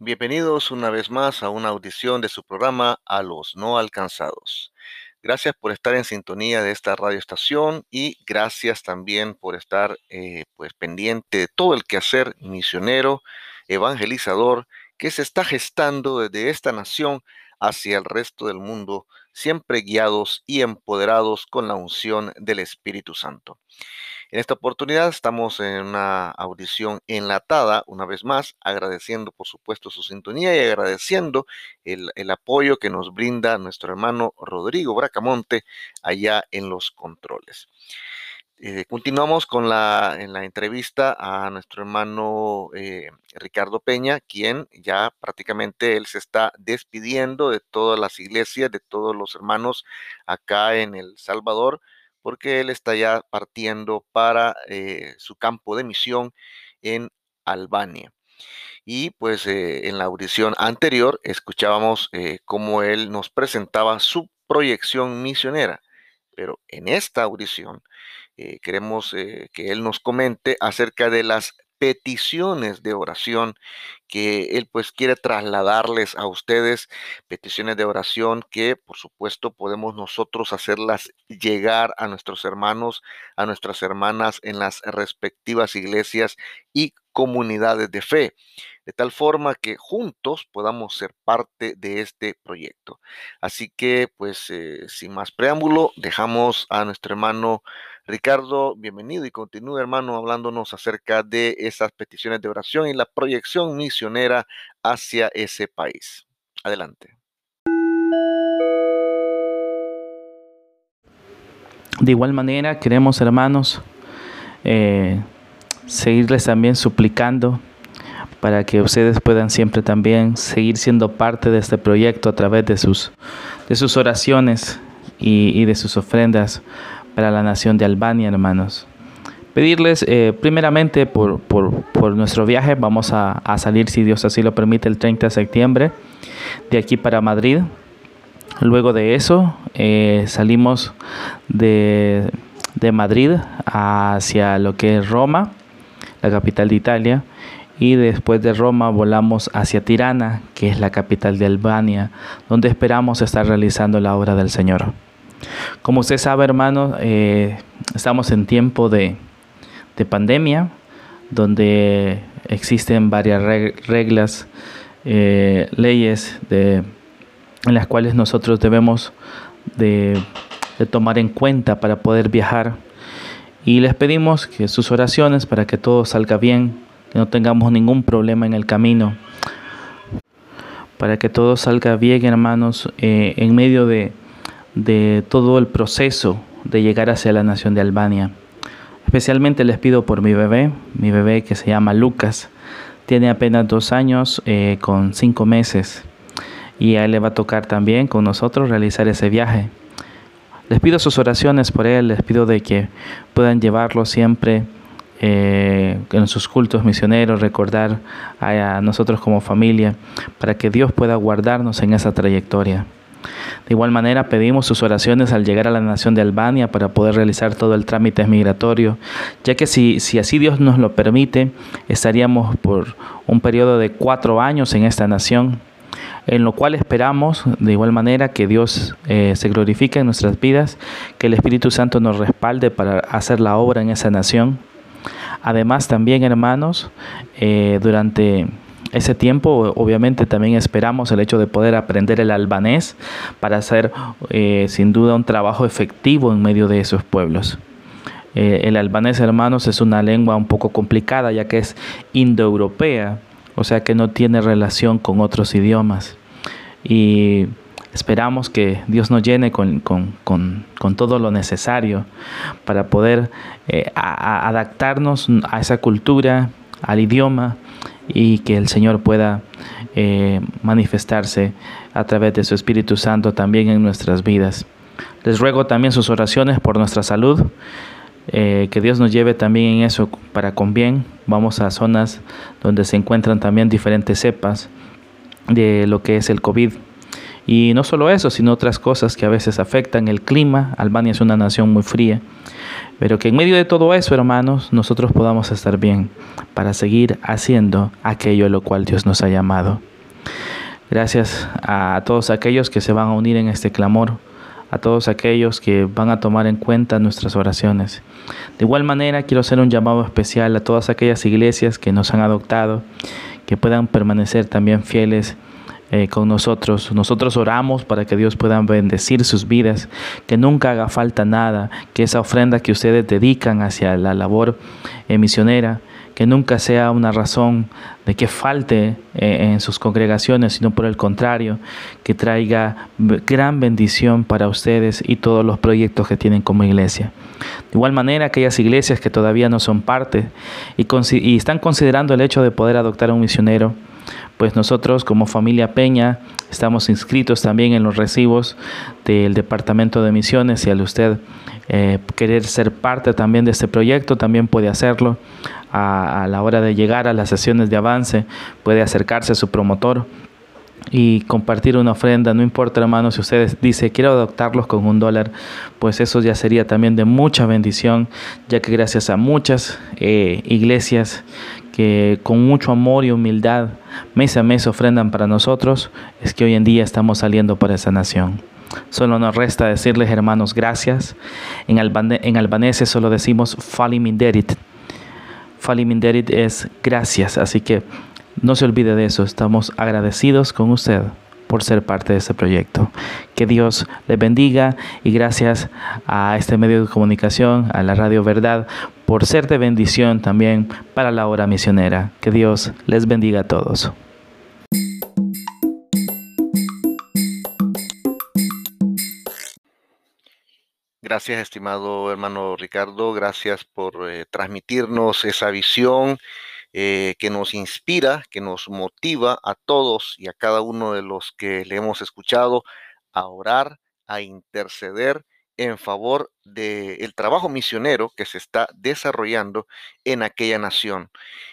Bienvenidos una vez más a una audición de su programa A los no alcanzados. Gracias por estar en sintonía de esta radioestación y gracias también por estar eh, pues pendiente de todo el quehacer misionero, evangelizador que se está gestando desde esta nación hacia el resto del mundo, siempre guiados y empoderados con la unción del Espíritu Santo. En esta oportunidad estamos en una audición enlatada, una vez más, agradeciendo por supuesto su sintonía y agradeciendo el, apoyo que nos brinda nuestro hermano Rodrigo Bracamonte allá en los controles. Eh, continuamos con la, en la entrevista a nuestro hermano eh, Ricardo Peña, quien ya prácticamente él se está despidiendo de todas las iglesias, de todos los hermanos acá en El Salvador, porque él está ya partiendo para eh, su campo de misión en Albania. Y pues en la audición anterior escuchábamos cómo él nos presentaba su proyección misionera, pero en esta audición queremos que él nos comente acerca de las peticiones de oración que él pues quiere trasladarles a ustedes, peticiones de oración que por supuesto podemos nosotros hacerlas llegar a nuestros hermanos, a nuestras hermanas en las respectivas iglesias y comunidades de fe, de tal forma que juntos podamos ser parte de este proyecto. Así que pues eh, sin más preámbulo, dejamos a nuestro hermano Ricardo, bienvenido y continúe, hermano, hablándonos acerca de esas peticiones de oración y la proyección misionera hacia ese país. Adelante. De igual manera, queremos, hermanos, eh, seguirles también suplicando para que ustedes puedan siempre también seguir siendo parte de este proyecto a través de sus, de sus oraciones y de sus ofrendas para la nación de Albania, hermanos. Pedirles eh, primeramente por, nuestro viaje, vamos a, salir, si Dios así lo permite, el 30 de septiembre de aquí para Madrid. Luego de eso eh, salimos de, de Madrid hacia lo que es Roma, la capital de Italia, y después de Roma volamos hacia Tirana, que es la capital de Albania, donde esperamos estar realizando la obra del Señor. Como usted sabe, hermano, eh, estamos en tiempo de, pandemia, donde existen varias reglas, eh, leyes en las cuales nosotros debemos de, tomar en cuenta para poder viajar. Y les pedimos que sus oraciones para que todo salga bien, que no tengamos ningún problema en el camino, para que todo salga bien, hermanos, eh, en medio de, de todo el proceso de llegar hacia la nación de Albania. Especialmente les pido por mi bebé, mi bebé que se llama Lucas. Tiene apenas dos años eh, con cinco meses y a él le va a tocar también con nosotros realizar ese viaje. Les pido sus oraciones por él, les pido de que puedan llevarlo siempre eh, en sus cultos misioneros, recordar a nosotros como familia, para que Dios pueda guardarnos en esa trayectoria. De igual manera, pedimos sus oraciones al llegar a la nación de Albania para poder realizar todo el trámite migratorio, ya que si, si así Dios nos lo permite, estaríamos por un periodo de cuatro años en esta nación, en lo cual esperamos de igual manera que Dios eh, se glorifique en nuestras vidas, que el Espíritu Santo nos respalde para hacer la obra en esa nación. Además, también, hermanos, eh, durante ese tiempo obviamente también esperamos el hecho de poder aprender el albanés para hacer eh, sin duda un trabajo efectivo en medio de esos pueblos. El albanés, hermanos, es una lengua un poco complicada ya que es indoeuropea, o sea que no tiene relación con otros idiomas. Y esperamos que Dios nos llene con, todo lo necesario para poder eh, adaptarnos a esa cultura, al idioma y que el Señor pueda eh, manifestarse a través de su Espíritu Santo también en nuestras vidas. Les ruego también sus oraciones por nuestra salud, eh, que Dios nos lleve también en eso para con bien. Vamos a zonas donde se encuentran también diferentes cepas de lo que es el COVID Y no solo eso, sino otras cosas que a veces afectan el clima. Albania es una nación muy fría. Pero que en medio de todo eso, hermanos, nosotros podamos estar bien para seguir haciendo aquello a lo cual Dios nos ha llamado. Gracias a todos aquellos que se van a unir en este clamor, a todos aquellos que van a tomar en cuenta nuestras oraciones. De igual manera, quiero hacer un llamado especial a todas aquellas iglesias que nos han adoptado, que puedan permanecer también fieles eh, con nosotros. Nosotros oramos para que Dios pueda bendecir sus vidas, que nunca haga falta nada, que esa ofrenda que ustedes dedican hacia la labor eh, misionera, que nunca sea una razón de que falte eh, en sus congregaciones, sino por el contrario, que traiga gran bendición para ustedes y todos los proyectos que tienen como iglesia. De igual manera, aquellas iglesias que todavía no son parte y, y están considerando el hecho de poder adoptar a un misionero, pues nosotros como familia Peña estamos inscritos también en los recibos del Departamento de Misiones y al usted eh, querer ser parte también de este proyecto, también puede hacerlo. A, a la hora de llegar a las sesiones de avance, puede acercarse a su promotor y compartir una ofrenda, no importa hermano si ustedes dice quiero adoptarlos con un dólar, pues eso ya sería también de mucha bendición, ya que gracias a muchas eh, iglesias que con mucho amor y humildad mes a mes ofrendan para nosotros, es que hoy en día estamos saliendo por esa nación. Solo nos resta decirles, hermanos, gracias. En, en albanés solo decimos faliminderit. Faliminderit es gracias, así que no se olvide de eso, estamos agradecidos con usted por ser parte de este proyecto. Que Dios le bendiga y gracias a este medio de comunicación, a la Radio Verdad, por ser de bendición también para la hora misionera. Que Dios les bendiga a todos. Gracias, estimado hermano Ricardo. Gracias por eh, transmitirnos esa visión eh, que nos inspira, que nos motiva a todos y a cada uno de los que le hemos escuchado a orar, a interceder en favor del trabajo misionero que se está desarrollando en aquella nación.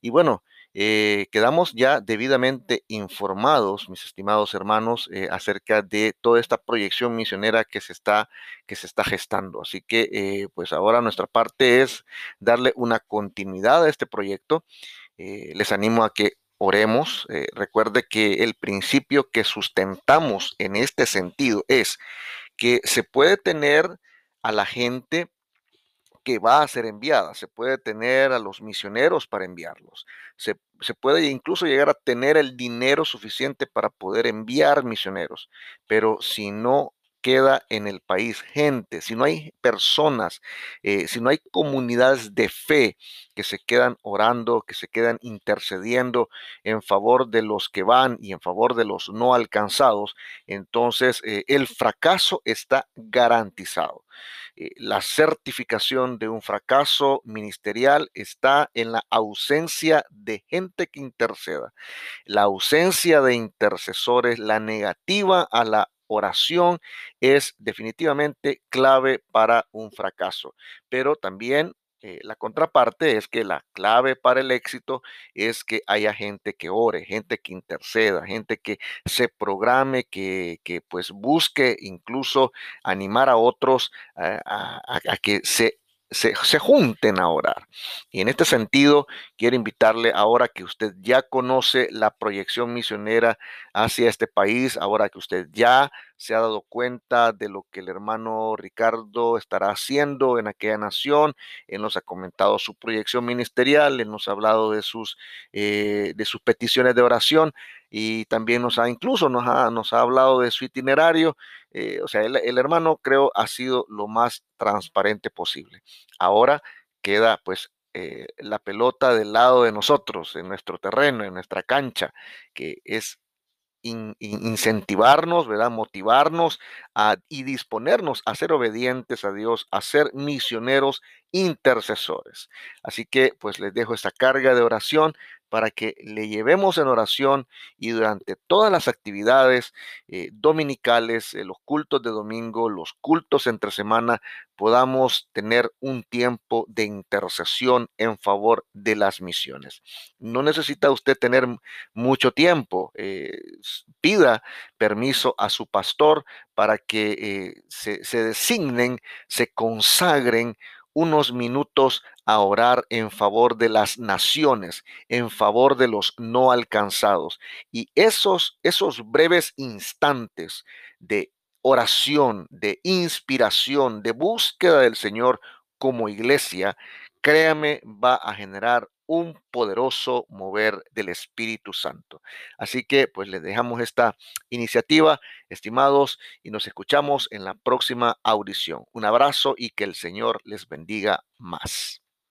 Y bueno, eh, quedamos ya debidamente informados, mis estimados hermanos, eh, acerca de toda esta proyección misionera que se está, que se está gestando. Así que, pues ahora nuestra parte es darle una continuidad a este proyecto eh, les animo a que oremos. Eh, recuerde que el principio que sustentamos en este sentido es que se puede tener a la gente que va a ser enviada, se puede tener a los misioneros para enviarlos, se, se, puede incluso llegar a tener el dinero suficiente para poder enviar misioneros, pero si no queda en el país gente, si no hay personas, eh, si no hay comunidades de fe que se quedan orando, que se quedan intercediendo en favor de los que van y en favor de los no alcanzados, entonces eh, el fracaso está garantizado. Eh, la certificación de un fracaso ministerial está en la ausencia de gente que interceda, la ausencia de intercesores, la negativa a la oración es definitivamente clave para un fracaso, pero también eh, la contraparte es que la clave para el éxito es que haya gente que ore, gente que interceda, gente que se programe, que, pues busque incluso animar a otros a, a que se se, junten a orar. Y en este sentido, quiero invitarle ahora que usted ya conoce la proyección misionera hacia este país, ahora que usted ya se ha dado cuenta de lo que el hermano Ricardo estará haciendo en aquella nación, él nos ha comentado su proyección ministerial, él nos ha hablado de sus, eh, de sus peticiones de oración y también nos ha incluso nos ha, nos ha hablado de su itinerario. Eh, o sea, el, el, hermano creo ha sido lo más transparente posible. Ahora queda pues eh, la pelota del lado de nosotros, en nuestro terreno, en nuestra cancha, que es incentivarnos, ¿verdad? Motivarnos y disponernos a ser obedientes a Dios, a ser misioneros intercesores. Así que pues les dejo esta carga de oración para que le llevemos en oración y durante todas las actividades eh, dominicales, eh, los cultos de domingo, los cultos entre semana, podamos tener un tiempo de intercesión en favor de las misiones. No necesita usted tener mucho tiempo. Eh, pida permiso a su pastor para que se, se designen, se consagren unos minutos a orar en favor de las naciones, en favor de los no alcanzados. Y esos, esos breves instantes de oración, de inspiración, de búsqueda del Señor como iglesia, créame, va a generar un poderoso mover del Espíritu Santo. Así que pues les dejamos esta iniciativa, estimados, y nos escuchamos en la próxima audición. Un abrazo y que el Señor les bendiga más.